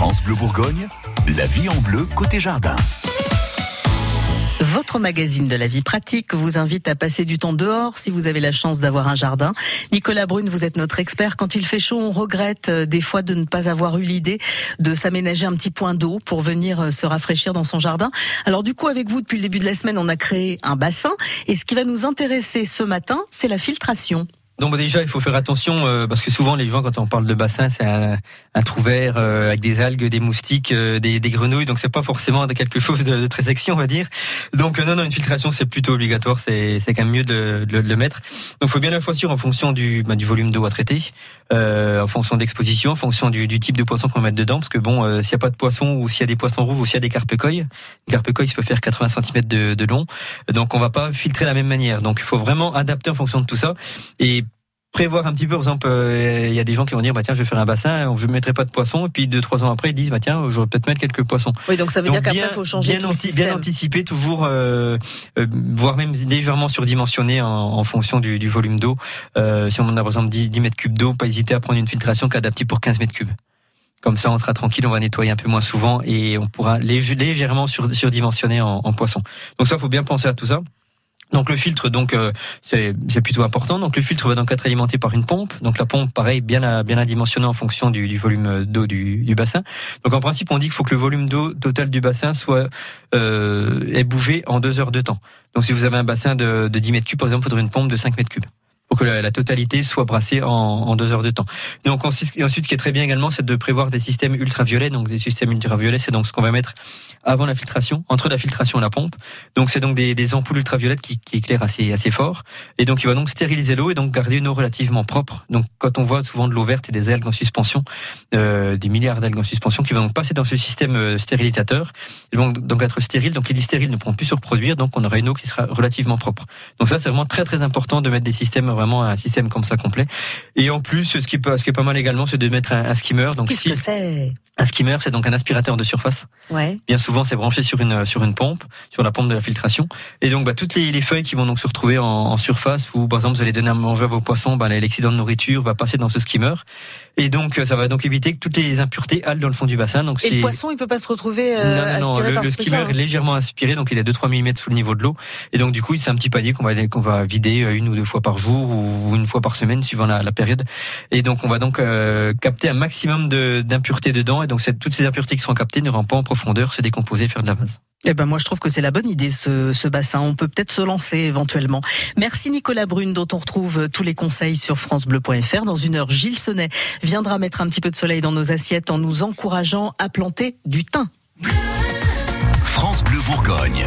France Bleu Bourgogne, la vie en bleu côté jardin. Votre magazine de la vie pratique vous invite à passer du temps dehors si vous avez la chance d'avoir un jardin. Nicolas Brune, vous êtes notre expert. Quand il fait chaud, on regrette euh, des fois de ne pas avoir eu l'idée de s'aménager un petit point d'eau pour venir euh, se rafraîchir dans son jardin. Alors du coup, avec vous, depuis le début de la semaine, on a créé un bassin. Et ce qui va nous intéresser ce matin, c'est la filtration. Donc déjà, il faut faire attention euh, parce que souvent les gens, quand on parle de bassin, c'est un, trou vert euh, avec des algues, des moustiques, euh, des, grenouilles. Donc c'est pas forcément quelque chose de, très sexy, on va dire. Donc non, non, une filtration c'est plutôt obligatoire. C'est c'est quand même mieux de, le mettre. Donc faut bien la choisir en fonction du bah, du volume d'eau à traiter, en fonction de l'exposition, en fonction du, type de poisson qu'on mettre dedans. Parce que bon, s'il y a pas de poisson ou s'il y a des poissons rouges ou s'il y a des carpe-coilles, carpe-coilles ça peut faire 80 cm de, de long. Donc on va pas filtrer de la même manière. Donc il faut vraiment adapter en fonction de tout ça. Et prévoir un petit peu. Par exemple, euh, il y a des gens qui vont dire bah tiens, je vais faire un bassin, je ne mettrai pas de poissons, et puis deux trois ans après, ils disent bah tiens, je vais peut-être mettre quelques poissons. Oui, donc ça veut dire qu'après, il faut changer bien, tout bien anticiper, toujours, euh, euh, voire même légèrement surdimensionner en, en fonction du, du volume d'eau. Si on a par exemple 10, 10 mètres cubes d'eau, pas hésiter à prendre une filtration qui est adaptée pour 15 mètres cubes. Comme ça, on sera tranquille, on va nettoyer un peu moins souvent et on pourra légèrement surdimensionner en, en poisson. Donc ça, faut bien penser à tout ça. Donc le filtre, donc euh, c'est plutôt important. Donc le filtre va donc être alimenté par une pompe. Donc la pompe, pareil, bien bien dimensionnée en fonction du, du volume d'eau du, du, bassin. Donc en principe, on dit qu'il faut que le volume d'eau total du bassin soit euh, ait bougé en deux heures de temps. Donc si vous avez un bassin de, de 10 mètres cubes, par exemple, faudrait une pompe de 5 mètres cubes que la, totalité soit brassée en, deux heures de temps. Donc ensuite, ce qui est très bien également, c'est de prévoir des systèmes ultraviolets. Donc des systèmes ultraviolets, c'est donc ce qu'on va mettre avant la filtration, entre la filtration et la pompe. Donc c'est donc des, ampoules ultraviolettes qui, qui, éclairent assez fort. Et donc il va donc stériliser l'eau et donc garder une eau relativement propre. Donc quand on voit souvent de l'eau verte et des algues en suspension, euh, des milliards d'algues en suspension qui vont donc passer dans ce système euh, stérilisateur, ils vont donc être stériles. Donc les stériles ne pourront plus se reproduire. Donc on aura une eau qui sera relativement propre. Donc ça c'est vraiment très très important de mettre des systèmes vraiment un système comme ça complet. Et en plus, ce qui, peut, ce qui est pas mal également, c'est de mettre un, skimmer. Donc, Qu'est-ce que c'est? Un skimmer, c'est donc un aspirateur de surface. Ouais. Bien souvent, c'est branché sur une sur une pompe, sur la pompe de la filtration. Et donc, bah, toutes les, les feuilles qui vont donc se retrouver en, en, surface, ou par exemple, vous allez donner à manger à vos poissons, bah, l'excédent de nourriture va passer dans ce skimmer. Et donc, ça va donc éviter que toutes les impuretés allent dans le fond du bassin. Donc, et le poisson, il peut pas se retrouver euh, non, non, non, le, le skimmer est légèrement aspiré, donc il est 2-3 mm sous le niveau de l'eau. Et donc, du coup, c'est un petit panier qu'on va qu'on va vider euh, une ou deux fois par jour ou une fois par semaine, suivant la, la période. Et donc, on va donc euh, capter un maximum d'impuretés dedans. Et donc, toutes ces impuretés qui sont captées ne rentrent pas en profondeur, se décomposer et faire de la vase. Eh ben moi je trouve que c'est la bonne idée ce, ce bassin. On peut peut-être se lancer éventuellement. Merci Nicolas Brune dont on retrouve tous les conseils sur francebleu.fr. Dans une heure, Gilles Sonnet viendra mettre un petit peu de soleil dans nos assiettes en nous encourageant à planter du thym. France Bleu Bourgogne.